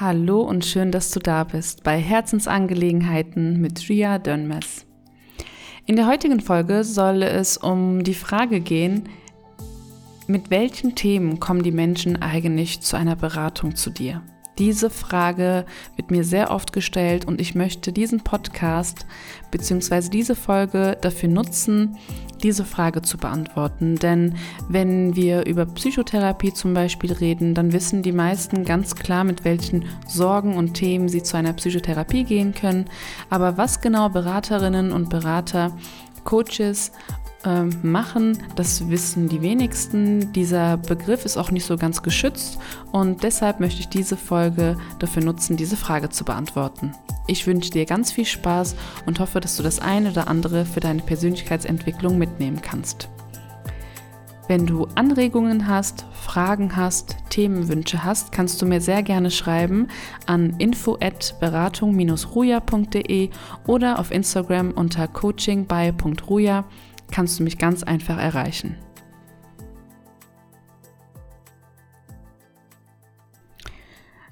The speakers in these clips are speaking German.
Hallo und schön, dass du da bist bei Herzensangelegenheiten mit Ria Dönmes. In der heutigen Folge soll es um die Frage gehen, mit welchen Themen kommen die Menschen eigentlich zu einer Beratung zu dir? Diese Frage wird mir sehr oft gestellt und ich möchte diesen Podcast bzw. diese Folge dafür nutzen, diese Frage zu beantworten. Denn wenn wir über Psychotherapie zum Beispiel reden, dann wissen die meisten ganz klar, mit welchen Sorgen und Themen sie zu einer Psychotherapie gehen können. Aber was genau Beraterinnen und Berater Coaches machen. Das wissen die wenigsten. Dieser Begriff ist auch nicht so ganz geschützt und deshalb möchte ich diese Folge dafür nutzen, diese Frage zu beantworten. Ich wünsche dir ganz viel Spaß und hoffe, dass du das eine oder andere für deine Persönlichkeitsentwicklung mitnehmen kannst. Wenn du Anregungen hast, Fragen hast, Themenwünsche hast, kannst du mir sehr gerne schreiben an info@beratung-ruja.de oder auf Instagram unter coachingby.ruja kannst du mich ganz einfach erreichen.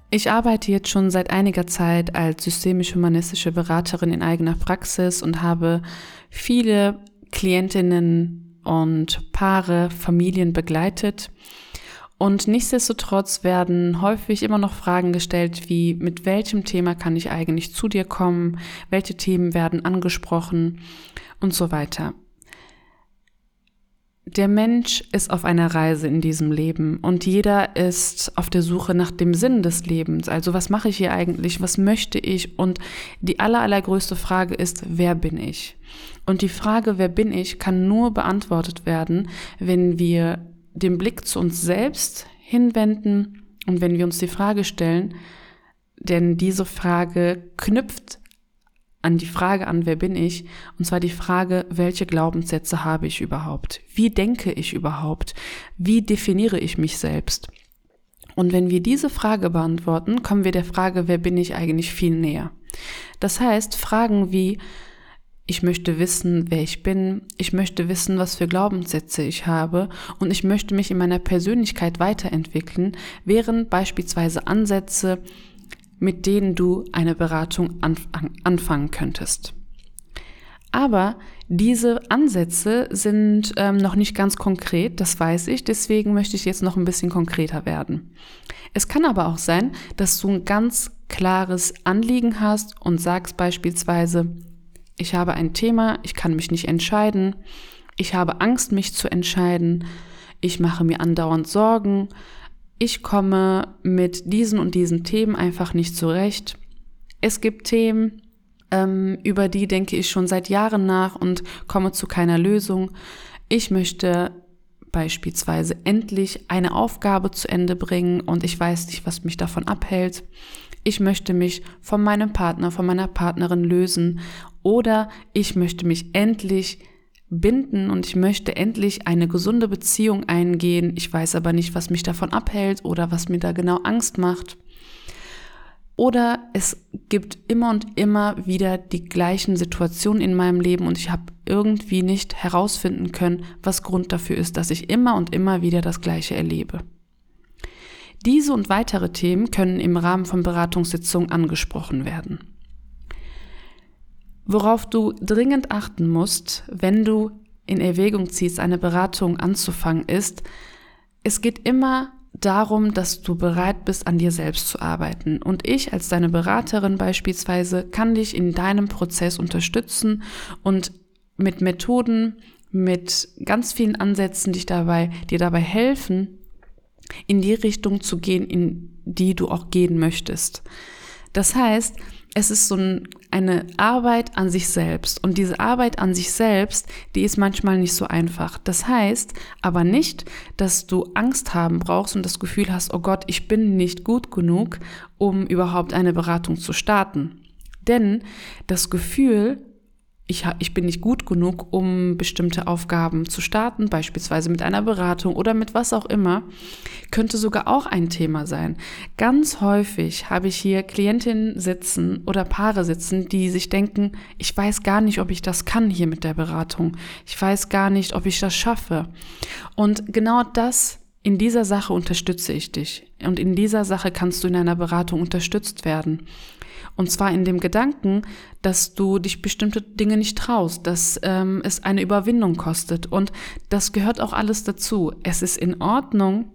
Ich arbeite jetzt schon seit einiger Zeit als systemisch-humanistische Beraterin in eigener Praxis und habe viele Klientinnen und Paare, Familien begleitet. Und nichtsdestotrotz werden häufig immer noch Fragen gestellt, wie mit welchem Thema kann ich eigentlich zu dir kommen, welche Themen werden angesprochen und so weiter der Mensch ist auf einer Reise in diesem Leben und jeder ist auf der Suche nach dem Sinn des Lebens. Also was mache ich hier eigentlich? Was möchte ich? Und die aller, allergrößte Frage ist, wer bin ich? Und die Frage, wer bin ich, kann nur beantwortet werden, wenn wir den Blick zu uns selbst hinwenden und wenn wir uns die Frage stellen, denn diese Frage knüpft an die Frage an, wer bin ich? Und zwar die Frage, welche Glaubenssätze habe ich überhaupt? Wie denke ich überhaupt? Wie definiere ich mich selbst? Und wenn wir diese Frage beantworten, kommen wir der Frage, wer bin ich eigentlich viel näher. Das heißt, Fragen wie, ich möchte wissen, wer ich bin, ich möchte wissen, was für Glaubenssätze ich habe und ich möchte mich in meiner Persönlichkeit weiterentwickeln, wären beispielsweise Ansätze, mit denen du eine Beratung anfangen könntest. Aber diese Ansätze sind ähm, noch nicht ganz konkret, das weiß ich, deswegen möchte ich jetzt noch ein bisschen konkreter werden. Es kann aber auch sein, dass du ein ganz klares Anliegen hast und sagst beispielsweise, ich habe ein Thema, ich kann mich nicht entscheiden, ich habe Angst, mich zu entscheiden, ich mache mir andauernd Sorgen, ich komme mit diesen und diesen Themen einfach nicht zurecht. Es gibt Themen, ähm, über die denke ich schon seit Jahren nach und komme zu keiner Lösung. Ich möchte beispielsweise endlich eine Aufgabe zu Ende bringen und ich weiß nicht, was mich davon abhält. Ich möchte mich von meinem Partner, von meiner Partnerin lösen oder ich möchte mich endlich binden und ich möchte endlich eine gesunde Beziehung eingehen. Ich weiß aber nicht, was mich davon abhält oder was mir da genau Angst macht. Oder es gibt immer und immer wieder die gleichen Situationen in meinem Leben und ich habe irgendwie nicht herausfinden können, was Grund dafür ist, dass ich immer und immer wieder das Gleiche erlebe. Diese und weitere Themen können im Rahmen von Beratungssitzungen angesprochen werden. Worauf du dringend achten musst, wenn du in Erwägung ziehst, eine Beratung anzufangen, ist, es geht immer darum, dass du bereit bist, an dir selbst zu arbeiten. Und ich als deine Beraterin beispielsweise kann dich in deinem Prozess unterstützen und mit Methoden, mit ganz vielen Ansätzen dich dabei, dir dabei helfen, in die Richtung zu gehen, in die du auch gehen möchtest. Das heißt, es ist so ein, eine Arbeit an sich selbst. Und diese Arbeit an sich selbst, die ist manchmal nicht so einfach. Das heißt aber nicht, dass du Angst haben brauchst und das Gefühl hast, oh Gott, ich bin nicht gut genug, um überhaupt eine Beratung zu starten. Denn das Gefühl, ich, ich bin nicht gut genug, um bestimmte Aufgaben zu starten, beispielsweise mit einer Beratung oder mit was auch immer, könnte sogar auch ein Thema sein. Ganz häufig habe ich hier Klientinnen sitzen oder Paare sitzen, die sich denken, ich weiß gar nicht, ob ich das kann hier mit der Beratung. Ich weiß gar nicht, ob ich das schaffe. Und genau das in dieser Sache unterstütze ich dich und in dieser Sache kannst du in einer Beratung unterstützt werden. Und zwar in dem Gedanken, dass du dich bestimmte Dinge nicht traust, dass ähm, es eine Überwindung kostet. Und das gehört auch alles dazu. Es ist in Ordnung,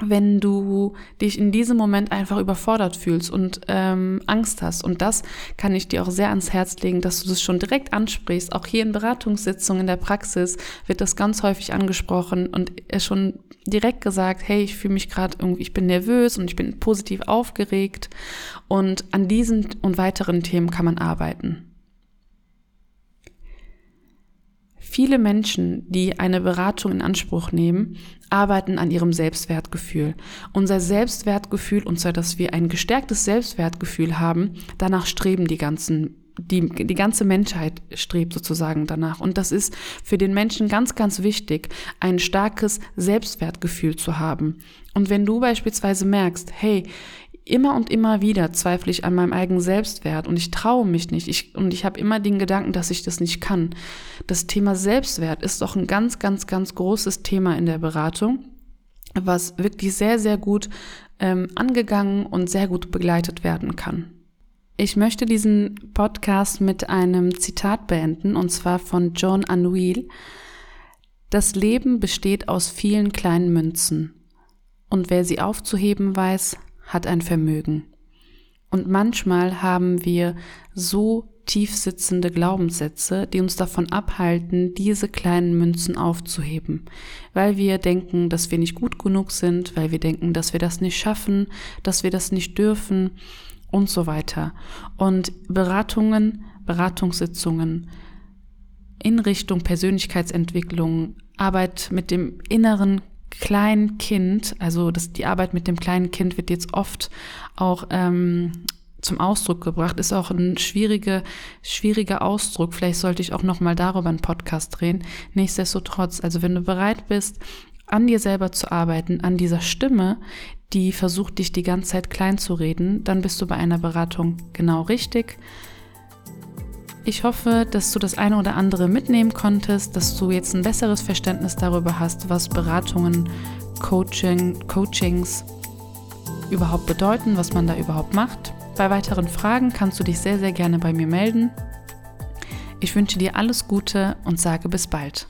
wenn du dich in diesem Moment einfach überfordert fühlst und ähm, Angst hast. Und das kann ich dir auch sehr ans Herz legen, dass du das schon direkt ansprichst. Auch hier in Beratungssitzungen in der Praxis wird das ganz häufig angesprochen und schon direkt gesagt, hey, ich fühle mich gerade irgendwie, ich bin nervös und ich bin positiv aufgeregt. Und an diesen und weiteren Themen kann man arbeiten. Viele Menschen, die eine Beratung in Anspruch nehmen, arbeiten an ihrem Selbstwertgefühl. Unser Selbstwertgefühl, und zwar, dass wir ein gestärktes Selbstwertgefühl haben, danach streben die ganzen die, die ganze Menschheit strebt sozusagen danach. Und das ist für den Menschen ganz, ganz wichtig, ein starkes Selbstwertgefühl zu haben. Und wenn du beispielsweise merkst, hey, immer und immer wieder zweifle ich an meinem eigenen Selbstwert und ich traue mich nicht ich, und ich habe immer den Gedanken, dass ich das nicht kann. Das Thema Selbstwert ist doch ein ganz, ganz, ganz großes Thema in der Beratung, was wirklich sehr, sehr gut ähm, angegangen und sehr gut begleitet werden kann. Ich möchte diesen Podcast mit einem Zitat beenden, und zwar von John Anouilh. Das Leben besteht aus vielen kleinen Münzen, und wer sie aufzuheben weiß, hat ein Vermögen. Und manchmal haben wir so tief sitzende Glaubenssätze, die uns davon abhalten, diese kleinen Münzen aufzuheben, weil wir denken, dass wir nicht gut genug sind, weil wir denken, dass wir das nicht schaffen, dass wir das nicht dürfen und so weiter. Und Beratungen, Beratungssitzungen in Richtung Persönlichkeitsentwicklung, Arbeit mit dem inneren kleinen Kind, also das, die Arbeit mit dem kleinen Kind wird jetzt oft auch ähm, zum Ausdruck gebracht, ist auch ein schwieriger, schwieriger Ausdruck. Vielleicht sollte ich auch nochmal darüber einen Podcast drehen. Nichtsdestotrotz, also wenn du bereit bist, an dir selber zu arbeiten, an dieser Stimme, die versucht, dich die ganze Zeit klein zu reden, dann bist du bei einer Beratung genau richtig. Ich hoffe, dass du das eine oder andere mitnehmen konntest, dass du jetzt ein besseres Verständnis darüber hast, was Beratungen, Coaching, Coachings überhaupt bedeuten, was man da überhaupt macht. Bei weiteren Fragen kannst du dich sehr, sehr gerne bei mir melden. Ich wünsche dir alles Gute und sage bis bald.